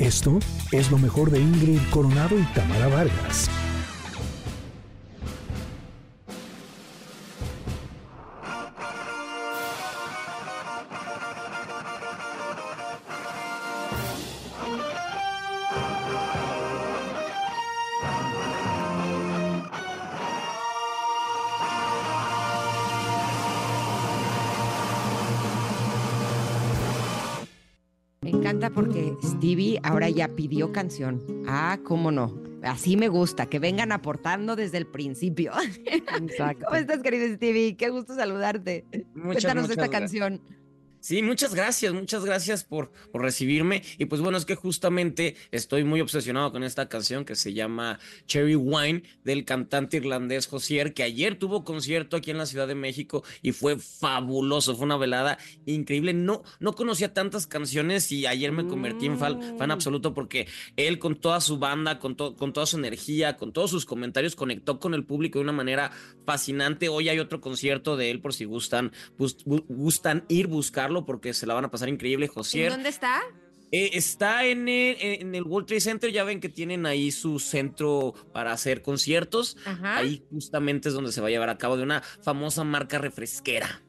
Esto es lo mejor de Ingrid Coronado y Tamara Vargas. Pidió canción. Ah, cómo no. Así me gusta, que vengan aportando desde el principio. Exacto. ¿Cómo estás, querido Stevie? Qué gusto saludarte. Muchas, Cuéntanos muchas esta canción. Sí, muchas gracias, muchas gracias por, por recibirme. Y pues bueno, es que justamente estoy muy obsesionado con esta canción que se llama Cherry Wine del cantante irlandés Josier, que ayer tuvo concierto aquí en la Ciudad de México y fue fabuloso, fue una velada increíble. No, no conocía tantas canciones y ayer me convertí en fan, fan Mm. absoluto porque él con toda su banda, con, to- con toda su energía, con todos sus comentarios, conectó con el público de una manera fascinante. Hoy hay otro concierto de él por si gustan, bus- bu- gustan ir porque se la van a pasar increíble, ¿En Josier. dónde está? Eh, está en el, en el World Trade Center, ya ven que tienen ahí su centro para hacer conciertos. Ajá. Ahí justamente es donde se va a llevar a cabo de una famosa marca refresquera.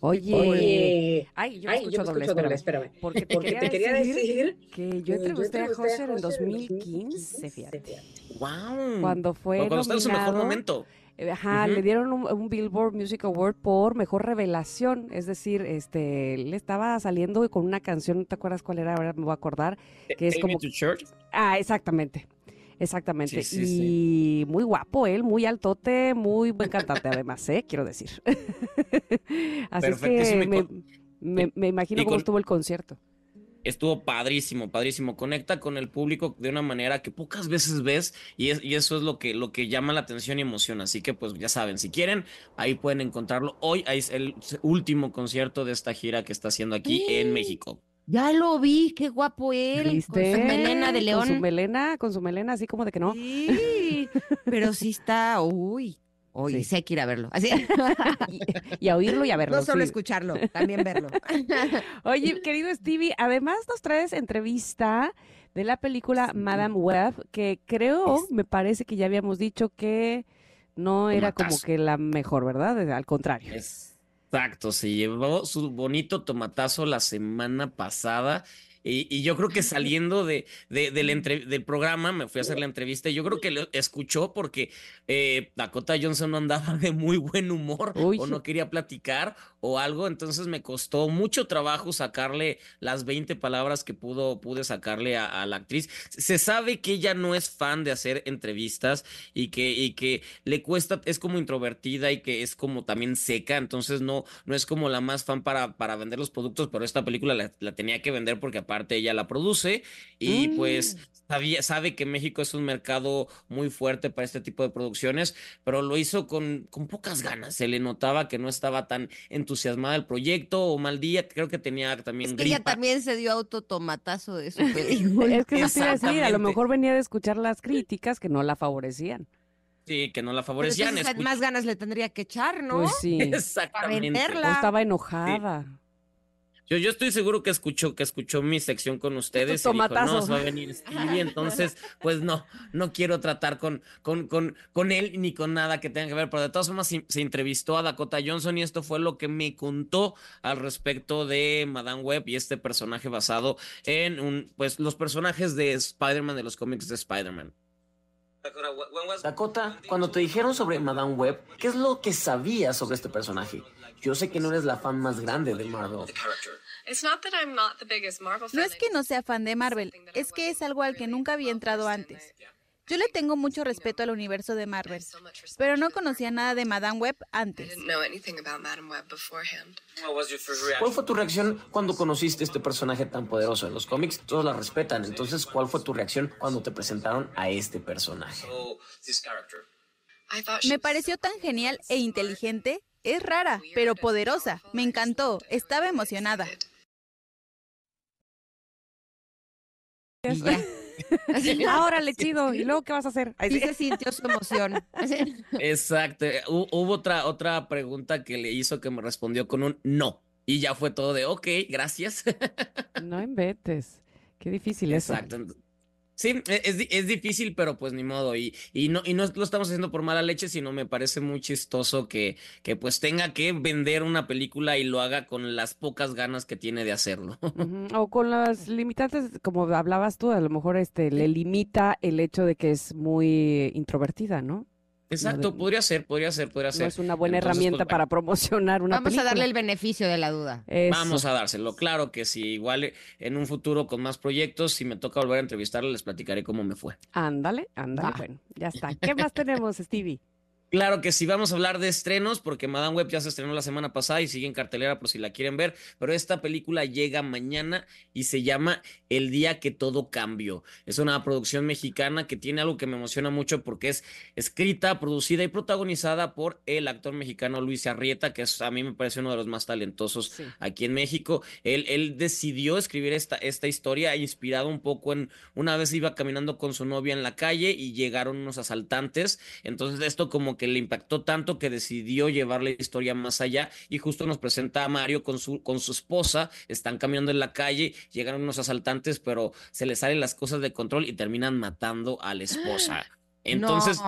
Oye. Oye, Ay, yo me ay, escucho yo me doble, escucho doble, espérame. espérame. Porque te Porque quería, te quería decir, decir que yo entrevisté a José en José 2015, fíjate. ¡Wow! Cuando fue Cuando está en su mejor nominado, momento. Eh, Ajá, le dieron un, un Billboard Music Award por mejor revelación, es decir, este, él estaba saliendo con una canción, ¿no te acuerdas cuál era? Ahora me voy a acordar, que es Take Me como, to Church. ah, exactamente, exactamente, Sí, sí, y sí. muy guapo él, muy altote, muy buen cantante además, ¿eh? Quiero decir. Así es que me, me- me imagino cómo estuvo el concierto. Estuvo padrísimo, padrísimo. Conecta con el público de una manera que pocas veces ves y, es- y eso es lo que, lo que llama la atención y emociona. Así que pues ya saben, si quieren, ahí pueden encontrarlo. Hoy es el último concierto de esta gira que está haciendo aquí en México. Ya lo vi, qué guapo él. ¿Viste? Con su melena de Con su león. melena, con su melena, así como de que no. Sí, pero sí está, uy. Oye, Sí. sí hay que ir a verlo. Así. Y a oírlo y a verlo. no solo sí. escucharlo, también verlo. Oye, querido Stevie, además nos traes entrevista de la película Madame Web, que creo, me parece que ya habíamos dicho que no era como que la mejor, ¿verdad? Al contrario. Exacto, se llevó su bonito tomatazo la semana pasada. Y, y yo creo que saliendo de, de- del, entre- del programa, me fui a hacer la entrevista y yo creo que lo escuchó porque eh, Dakota Johnson no andaba de muy buen humor Uy. o no quería platicar o algo, entonces me costó mucho trabajo sacarle las 20 palabras que pudo, pude sacarle a, a la actriz. Se sabe que ella no es fan de hacer entrevistas y que, y que le cuesta, es como introvertida y que es como también seca, entonces no, no es como la más fan para, para vender los productos, pero esta película la, la tenía que vender porque aparte ella la produce y Mm. pues sabía, sabe que México es un mercado muy fuerte para este tipo de producciones, pero lo hizo con, con pocas ganas, se le notaba que no estaba tan entusiasmada del proyecto o mal día, creo que tenía también Es que ella también se dio autotomatazo de su película. Es que eso te iba a decir, a lo mejor venía de escuchar las críticas que no la favorecían. Sí, que no la Pero favorecían. entonces, más ganas le tendría que echar, ¿no? Pues sí. Para Exactamente. O venderla. estaba enojada. Yo, yo estoy seguro que escuchó, que escuchó mi sección con ustedes y dijo, no, se va a venir Stevie, entonces, pues no, no quiero tratar con, con, con, con él ni con nada que tenga que ver, pero de todas formas se, se entrevistó a Dakota Johnson y esto fue lo que me contó al respecto de Madame Web y este personaje basado en un, pues los personajes de Spider-Man, de los cómics de Spider-Man. Dakota, cuando te dijeron sobre Madame Web, ¿qué es lo que sabías sobre este personaje? Yo sé que no eres la fan más grande de Marvel. No es que no sea fan de Marvel, es que es algo al que nunca había entrado antes. Yo le tengo mucho respeto al universo de Marvel, pero no conocía nada de Madame Web antes. ¿Cuál fue tu reacción cuando conociste este personaje tan poderoso? En los cómics todos la respetan, entonces ¿cuál fue tu reacción cuando te presentaron a este personaje? Me pareció tan genial e inteligente. Es rara, pero poderosa. Me encantó. Estaba emocionada. Y ya. Así, Ahora le chido. ¿Y luego qué vas a hacer? Ay, sí se sintió su emoción. Exacto. Hu- Hubo otra, otra pregunta que le hizo que me respondió con un no. Y ya fue todo de, ok, gracias. No inventes. Qué difícil eso. Exacto. Sí, e, es, es, difícil, pero pues ni modo. Y, y, no, y no lo estamos haciendo por mala leche, sino me parece muy chistoso que, que pues tenga que vender una película y lo haga con las pocas ganas que tiene de hacerlo. O con las limitantes, como hablabas tú, a lo mejor este le limita el hecho de que es muy introvertida, ¿no? Exacto, podría ser, podría ser, podría ser. No es una buena herramienta pues, para promocionar una Vamos a darle el beneficio de la duda. Vamos a dárselo, claro que sí. Igual en un futuro con más proyectos, si me toca volver a entrevistarle, les platicaré cómo me fue. Ándale, ándale, bueno, ya está. ¿Qué más tenemos, Stevie? Claro que sí, vamos a hablar de estrenos porque Madame Web ya se estrenó la semana pasada y sigue en cartelera por si la quieren ver, pero esta película llega mañana y se llama El día que todo cambió. Es una producción mexicana que tiene algo que me emociona mucho porque es escrita, producida y protagonizada por el actor mexicano Luis Arrieta, que es, a mí me parece uno de los más talentosos aquí en México. Él, él decidió escribir esta, esta historia inspirado un poco en una vez iba caminando con su novia en la calle y llegaron unos asaltantes, entonces esto como que le impactó tanto que decidió llevar la historia más allá y justo nos presenta a Mario con su, con su esposa, están caminando en la calle, llegan unos asaltantes, pero se les salen las cosas de control y terminan matando a la esposa. Entonces,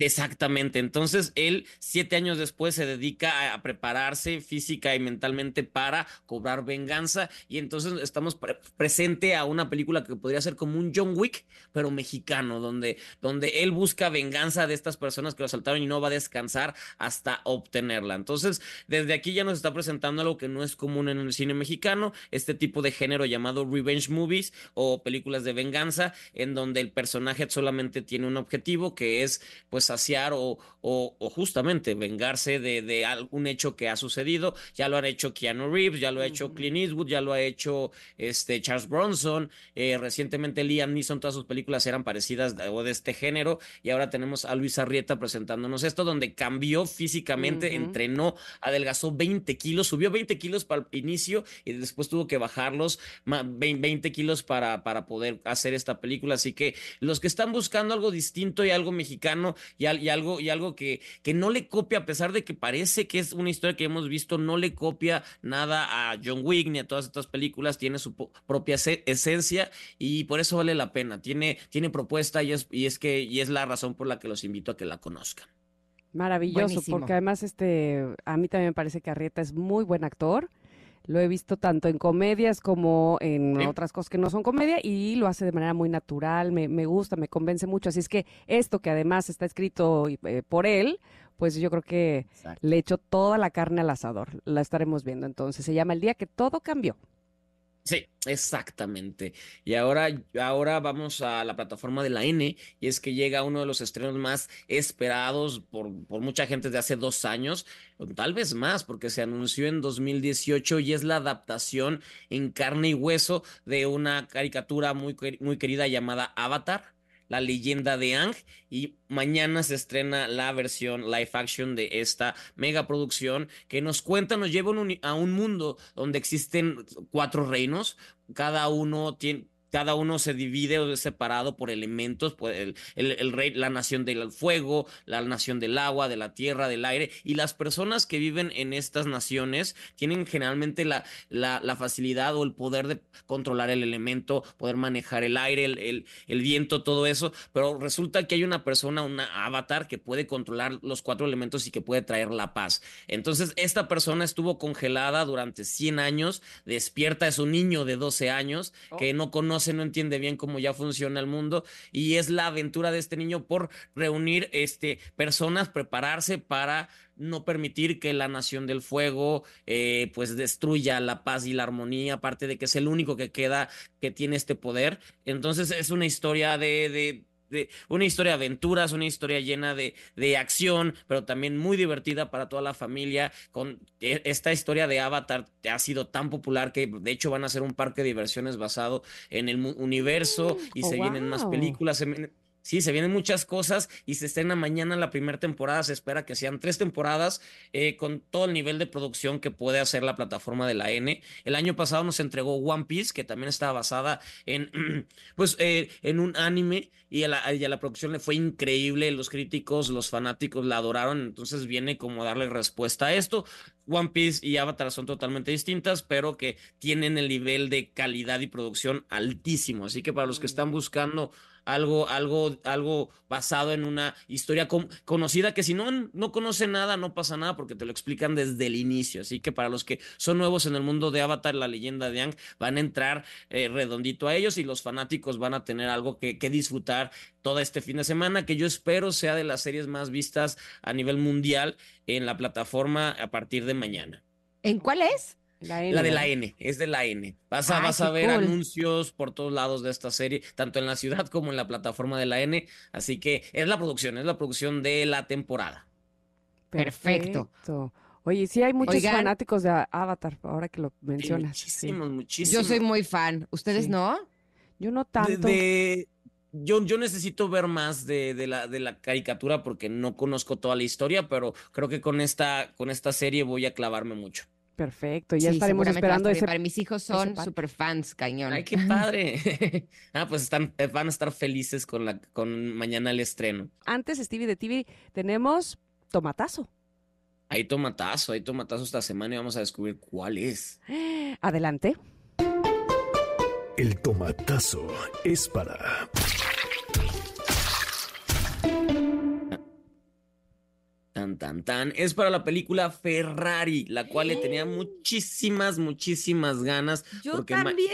Exactamente. Entonces, él siete años después se dedica a, prepararse física y mentalmente para cobrar venganza. Y entonces estamos presente a una película que podría ser como un John Wick, pero mexicano, donde, donde él busca venganza de estas personas que lo asaltaron y no va a descansar hasta obtenerla. Entonces, desde aquí ya nos está presentando algo que no es común en el cine mexicano, este tipo de género llamado revenge movies o películas de venganza, en donde el personaje solamente tiene un objetivo que es, pues, saciar o, o, justamente vengarse de, de, algún hecho que ha sucedido. Ya lo han hecho Keanu Reeves, ya lo ha hecho Clint Eastwood, ya lo ha hecho este, Charles Bronson. Eh, recientemente Liam Neeson, todas sus películas eran parecidas de, o de este género. Y ahora tenemos a Luis Arrieta presentándonos esto, donde cambió físicamente, entrenó, adelgazó 20 kilos, subió 20 kilos para el inicio y después tuvo que bajarlos 20 kilos para, para poder hacer esta película. Así que los que están buscando algo distinto y algo mexicano y, algo, y algo que, que no le copia, a pesar de que parece que es una historia que hemos visto, no le copia nada a John Wick ni a todas estas películas, tiene su propia esencia y por eso vale la pena. Tiene, tiene propuesta y es, y es que, y es la razón por la que los invito a que la conozcan. Maravilloso, porque además este, a mí también me parece que Arrieta es muy buen actor. Lo he visto tanto en comedias como en otras cosas que no son comedia y lo hace de manera muy natural, me, me gusta, me convence mucho. Así es que esto que además está escrito eh, por él, pues yo creo que le echo toda la carne al asador. La estaremos viendo entonces. Se llama El día que todo cambió. Sí, exactamente. Y ahora, ahora vamos a la plataforma de la N y es que llega uno de los estrenos más esperados por, por mucha gente de hace dos años, tal vez más, porque se anunció en 2018 y es la adaptación en carne y hueso de una caricatura muy, muy querida llamada Avatar la leyenda de Ang y mañana se estrena la versión live action de esta mega producción que nos cuenta, nos lleva a un mundo donde existen cuatro reinos, cada uno tiene, cada uno se divide o es separado por elementos, pues el, rey, la nación del fuego, la nación del agua, de la tierra, del aire, y las personas que viven en estas naciones tienen generalmente la, la, facilidad o el poder de controlar el elemento, poder manejar el aire, el, el, viento, todo eso, pero resulta que hay una persona, una avatar que puede controlar los cuatro elementos y que puede traer la paz. Entonces, esta persona estuvo congelada durante 100 años, despierta, es un niño de 12 años que oh. no conoce no entiende bien cómo ya funciona el mundo y es la aventura de este niño por reunir este, personas, prepararse para no permitir que la nación del fuego eh, pues destruya la paz y la armonía, aparte de que es el único que queda que tiene este poder. Entonces es una historia de una historia de aventuras, una historia llena de, de, acción, pero también muy divertida para toda la familia. Con e, esta historia de Avatar ha sido tan popular que de hecho van a ser un parque de diversiones basado en el universo y se oh, vienen más películas. Sí, se vienen muchas cosas y se estrena mañana la primera temporada. Se espera que sean tres temporadas eh, con todo el nivel de producción que puede hacer la plataforma de la N. El año pasado nos entregó One Piece, que también estaba basada en, pues, eh, en un anime y a, la, y a, la, producción le fue increíble. Los críticos, los fanáticos la adoraron. Entonces viene como darle respuesta a esto One Piece y Avatar son totalmente distintas, pero que tienen el nivel de calidad y producción altísimo. Así que para los que están buscando algo, algo, algo basado en una historia conocida que si no, no conoce nada, no pasa nada porque te lo explican desde el inicio. Así que para los que son nuevos en el mundo de Avatar, la leyenda de Ang, van a entrar eh, redondito a ellos y los fanáticos van a tener algo que, que disfrutar todo este fin de semana, que yo espero sea de las series más vistas a nivel mundial en la plataforma a partir de mañana. ¿En cuál es? La, de la N, es de la N. Vas a, vas a ver anuncios por todos lados de esta serie, tanto en la ciudad como en la plataforma de la N. Así que es la producción, es la producción de la temporada. Perfecto. Oye, sí hay muchos fanáticos de Avatar, ahora que lo mencionas. muchísimos, muchísimos. Yo soy muy fan. ¿Ustedes no? Yo no tanto. yo, yo necesito ver más de, de, la, de la caricatura porque no conozco toda la historia, pero creo que con esta, con esta serie voy a clavarme mucho. Perfecto, ya estaremos esperando ese. Para mis hijos son super fans, cañón. Ay, qué padre. ah, pues están, eh, van a estar felices con la, con mañana el estreno. Antes, Stevie de TV, tenemos tomatazo. Hay tomatazo, hay tomatazo esta semana y vamos a descubrir cuál es. Adelante. El tomatazo es para Tan, tan, tan. Es para la película Ferrari, la cual le tenía muchísimas, muchísimas ganas. Yo también.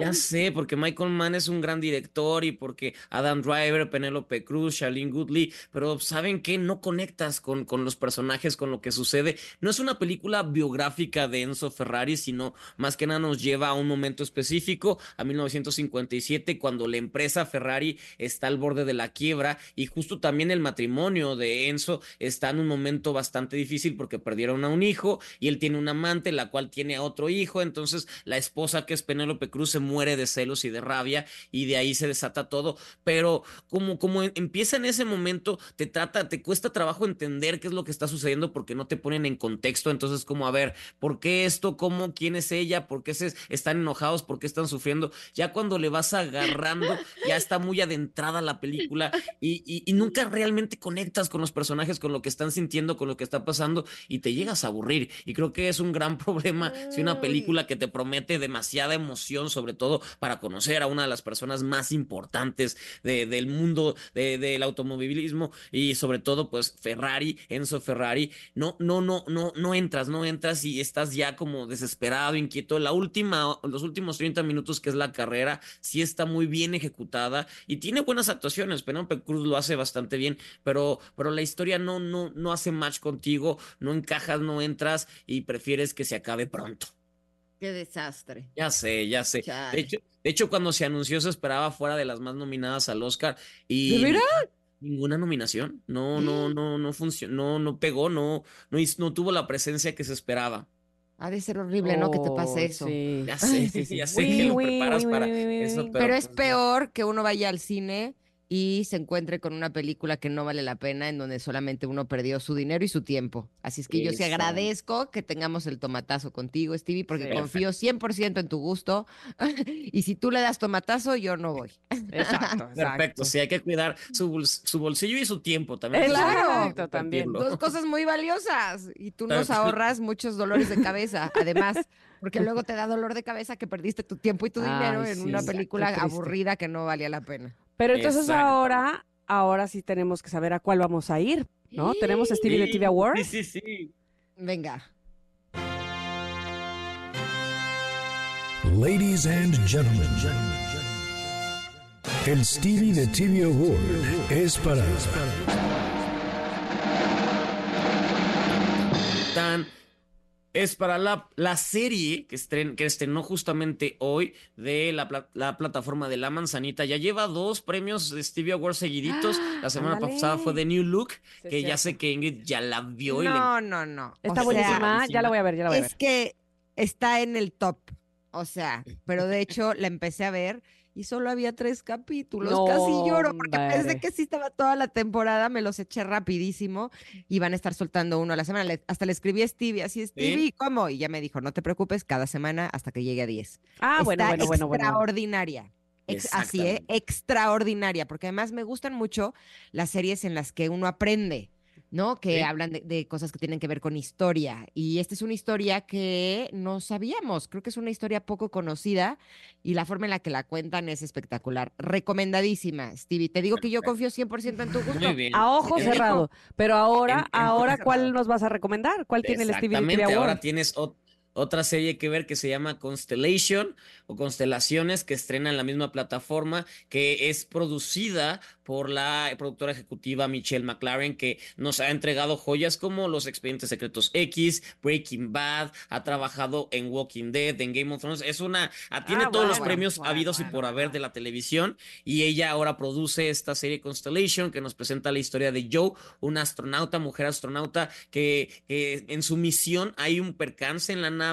Ya sé, porque Michael Mann es un gran director y porque Adam Driver, Penelope Cruz, Shailene Goodley, pero ¿saben qué? No conectas con, con los personajes, con lo que sucede. No es una película biográfica de Enzo Ferrari, sino más que nada nos lleva a un momento específico, a 1957, cuando la empresa Ferrari está al borde de la quiebra y justo también el matrimonio de Enzo está en un momento bastante difícil porque perdieron a un hijo y él tiene un amante, la cual tiene a otro hijo, entonces la esposa que es Penélope Cruz se muere de celos y de rabia y de ahí se desata todo. Pero como, como empieza en ese momento, te trata, te cuesta trabajo entender qué es lo que está sucediendo porque no te ponen en contexto. Entonces, como a ver, ¿por qué esto? ¿Cómo? ¿Quién es ella? ¿Por qué se están enojados? ¿Por qué están sufriendo? Ya cuando le vas agarrando, ya está muy adentrada la película y, y nunca realmente conectas con los personajes, con lo que están sintiendo, con lo que está pasando y te llegas a aburrir. Y creo que es un gran problema si una película que te promete demasiada emoción, sobre todo para conocer a una de las personas más importantes del mundo del automovilismo y sobre todo pues Ferrari, Enzo Ferrari, no, no, no, no, no entras, no entras y estás ya como desesperado, inquieto. La última, los últimos 30 minutos que es la carrera, sí está muy bien ejecutada y tiene buenas actuaciones. Penélope Cruz lo hace bastante bien, pero, pero la historia no, no, no hace match contigo, no encajas, no entras y prefieres que se acabe pronto. Qué desastre. Ya sé, ya sé. De hecho, de hecho, cuando se anunció se esperaba fuera de las más nominadas al Oscar. Y ¿De Ninguna nominación. No, no, no, no funcionó, no, no pegó, no, no, no tuvo la presencia que se esperaba. Ha de ser horrible, ¿no? Que te pase eso. Sí. Ya sé, sí, ya sé que lo preparas para eso. Pero, es pues peor que uno vaya al cine y se encuentre con una película que no vale la pena, en donde solamente uno perdió su dinero y su tiempo. Así es que yo sí agradezco que tengamos el tomatazo contigo, Stevie, porque confío 100% en tu gusto. y si tú le das tomatazo, yo no voy. Exacto, Perfecto, sí, hay que cuidar su, bolsillo y su tiempo también. Claro, también. Dos cosas muy valiosas. Y tú nos ahorras muchos dolores de cabeza, además. Porque luego te da dolor de cabeza que perdiste tu tiempo y tu dinero en una película aburrida que no valía la pena. Pero entonces ahora, ahora sí tenemos que saber a cuál vamos a ir, ¿no? Tenemos Stevie de TV Awards. Sí, sí, sí. Venga. Ladies and gentlemen, el Stevie de TV Award es para... Tan es para la, la serie que, estren, que estrenó justamente hoy de la, la, plataforma de La Manzanita. Ya lleva dos premios de Stevie Awards seguiditos. La semana pasada fue de New Look, que ya sé que Ingrid ya la vio. No, no, no. Está buenísima, ya la voy a ver, ya la voy a ver. Es que está en el top, o sea, pero de hecho la empecé a ver y solo había tres capítulos. Casi lloro porque pensé que sí estaba toda la temporada, me los eché rapidísimo y van a estar soltando uno a la semana. hasta le escribí a Stevie, así, Stevie, ¿cómo? Y ya me dijo, no te preocupes, cada semana hasta que llegue a 10. Ah, bueno, bueno, bueno, bueno. Extraordinaria. así, ¿eh? Extraordinaria, porque además me gustan mucho las series en las que uno aprende ¿no? Que hablan de, cosas que tienen que ver con historia. Y esta es una historia que no sabíamos. Creo que es una historia poco conocida y la forma en la que la cuentan es espectacular. Recomendadísima, Stevie. Te digo que yo confío 100% en tu gusto. A ojo cerrado. Pero ahora, ahora, ¿cuál nos vas a recomendar? ¿Cuál tiene el Stevie Exactamente, ahora tienes otra serie que ver que se llama Constellation o Constelaciones, que estrena en la misma plataforma, que es producida por la productora ejecutiva Michelle McLaren, que nos ha entregado joyas como Los Expedientes Secretos X, Breaking Bad, ha trabajado en Walking Dead, en Game of Thrones. Es una, ah, tiene todos los premios habidos y por haber de la televisión. Y ella ahora produce esta serie Constellation, que nos presenta la historia de Joe, una astronauta, mujer astronauta, que, que en su misión hay un percance en la nave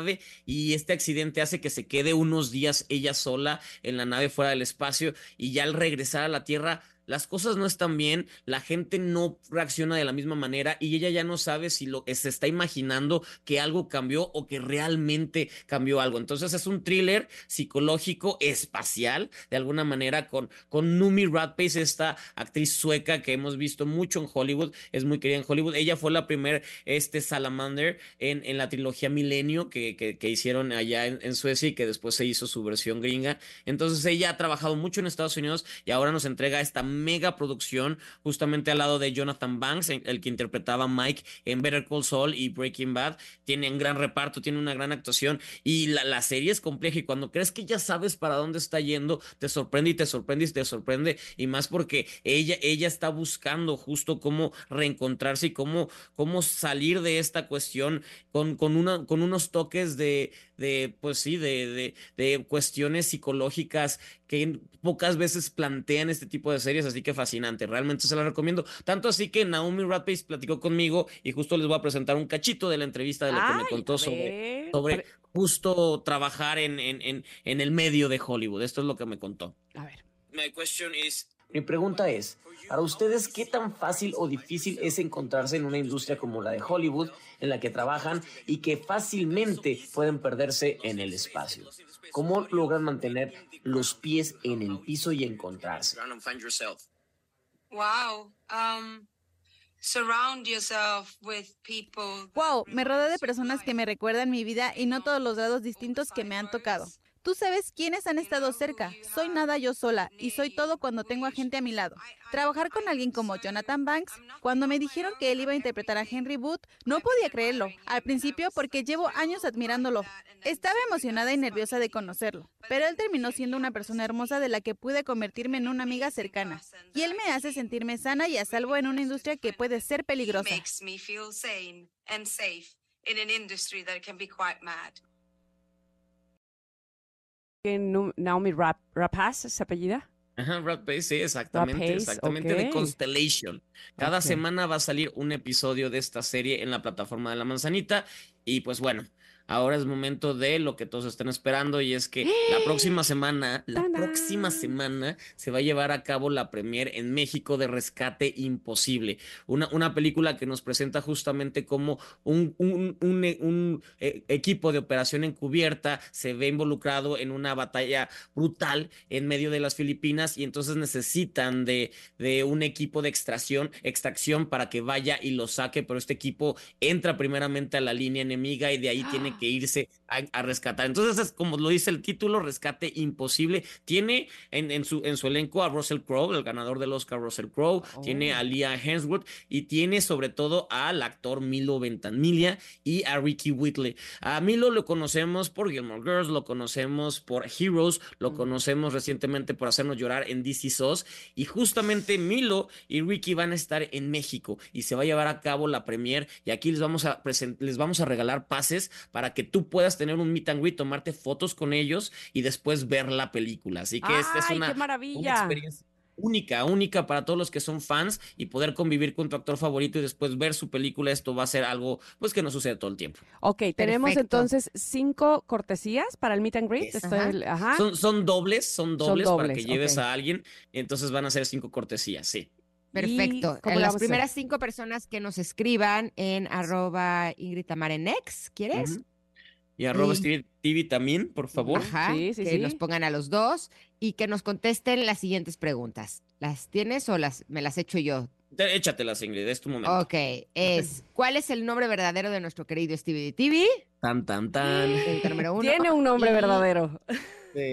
y este accidente hace que se quede unos días ella sola en la nave fuera del espacio y ya al regresar a la Tierra las cosas no están bien, la gente no reacciona de la misma manera y ella ya no sabe si lo se está imaginando que algo cambió o que realmente cambió algo. Entonces es un thriller psicológico espacial, de alguna manera, con, con Numi Radpace, esta actriz sueca que hemos visto mucho en Hollywood, es muy querida en Hollywood. Ella fue la primera este, Salamander en, en la trilogía Milenio que, que, hicieron allá en, en Suecia y que después se hizo su versión gringa. Entonces ella ha trabajado mucho en Estados Unidos y ahora nos entrega esta mega producción, justamente al lado de Jonathan Banks, el que interpretaba Mike en Better Call Saul y Breaking Bad. Tiene un gran reparto, tiene una gran actuación y la, la serie es compleja y cuando crees que ya sabes para dónde está yendo, te sorprende y te sorprende y te sorprende y más porque ella, ella está buscando justo cómo reencontrarse y cómo, cómo salir de esta cuestión con, con, una, con unos toques de, de pues sí, de, de, de cuestiones psicológicas que pocas veces plantean este tipo de series, así que fascinante, realmente se la recomiendo. Tanto así que Naomi Ratpace platicó conmigo y justo les voy a presentar un cachito de la entrevista de lo que me contó sobre, sobre justo trabajar en, en, en, en, el medio de Hollywood. Esto es lo que me contó. A ver. Mi pregunta es, para ustedes, ¿qué tan fácil o difícil es encontrarse en una industria como la de Hollywood, en la que trabajan y que fácilmente pueden perderse en el espacio? ¿Cómo logran mantener los pies en el piso y encontrarse? Wow. Um, wow, me rodeo de personas que me recuerdan mi vida y no todos los grados distintos que me han tocado. Tú sabes quiénes han estado cerca. Soy nada yo sola y soy todo cuando tengo a gente a mi lado. Trabajar con alguien como Jonathan Banks, cuando me dijeron que él iba a interpretar a Henry Booth, no podía creerlo. Al principio porque llevo años admirándolo. Estaba emocionada y nerviosa de conocerlo, pero él terminó siendo una persona hermosa de la que pude convertirme en una amiga cercana. Y él me hace sentirme sana y a salvo en una industria que puede ser peligrosa. Naomi Rap, Rapaz, ¿se apellida? Ajá, Rapaz, sí, exactamente, exactamente, de Constellation. Cada semana va a salir un episodio de esta serie en la plataforma de la manzanita y pues bueno, Ahora es momento de lo que todos están esperando y es que la próxima semana, la próxima semana se va a llevar a cabo la premier en México de Rescate Imposible, una, una película que nos presenta justamente como un, un, un, eh, equipo de operación encubierta se ve involucrado en una batalla brutal en medio de las Filipinas y entonces necesitan de, de un equipo de extracción, extracción para que vaya y lo saque, pero este equipo entra primeramente a la línea enemiga y de ahí tiene que irse a, rescatar. Entonces, es como lo dice el título, Rescate Imposible. Tiene en, en, su, en su elenco a Russell Crowe, el ganador del Oscar Russell Crowe, tiene a oh. Leah Hemsworth y tiene sobre todo al actor Milo Ventanilla y a Ricky Whitley. A Milo lo conocemos por Gilmore Girls, lo conocemos por Heroes, lo conocemos recientemente por hacernos llorar en DC SOS y justamente Milo y Ricky van a estar en México y se va a llevar a cabo la premier y aquí les vamos a les vamos a regalar pases para que tú puedas tener un meet and greet, tomarte fotos con ellos y después ver la película. Así que esta es una, experiencia única, única para todos los que son fans y poder convivir con tu actor favorito y después ver su película, esto va a ser algo pues que no sucede todo el tiempo. Ok, tenemos entonces cinco cortesías para el meet and greet. Son, dobles, son dobles, para que lleves a alguien, entonces van a ser cinco cortesías, sí. Perfecto. las primeras cinco personas que nos escriban en arroba Ingrid Tamarenex, ¿quieres? Y arroba TV también, por favor. Ajá, sí, sí, que nos pongan a los dos y que nos contesten las siguientes preguntas. ¿Las tienes o las me las echo yo? Échatelas, Ingrid, es tu momento. Ok, es, ¿cuál es el nombre verdadero de nuestro querido Stevie TV? Tan, tan, tan. Tiene un nombre verdadero.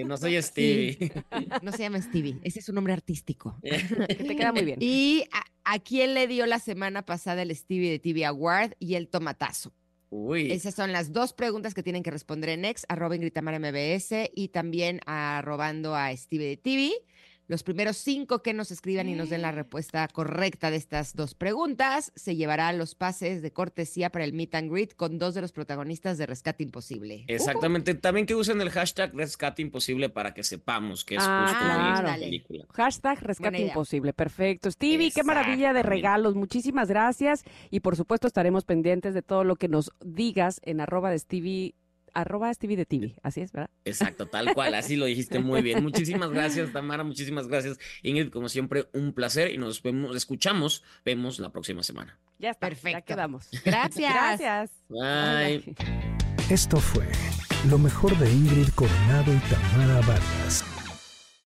no soy Stevie. No se llama Stevie, ese es un nombre artístico. te queda muy bien. ¿Y a, quién le dio la semana pasada el Stevie de TV Award y el tomatazo? Uy. Esas son las dos preguntas que tienen que responder en ex, arroba MBS y también arrobando a Stevie de TV. Los primeros cinco que nos escriban y nos den la mm. respuesta correcta de estas dos preguntas se llevarán los pases de cortesía para el meet and greet con dos de los protagonistas de Rescate Imposible. Exactamente. También que usen el hashtag Rescate Imposible para que sepamos que es ah, justo claro. la película. Hashtag Rescate Imposible. Perfecto. Stevie, qué maravilla de regalos. Muchísimas gracias. Y por supuesto estaremos pendientes de todo lo que nos digas en arroba de Stevie arroba Stevie de TV, así es, ¿verdad? Exacto, tal cual, así lo dijiste muy bien. Muchísimas gracias, Tamara, muchísimas gracias, Ingrid, como siempre, un placer y nos vemos, escuchamos, vemos la próxima semana. Ya está, perfecto. Ya quedamos. Gracias. Gracias. Bye. Esto fue lo mejor de Ingrid Coronado y Tamara Vargas.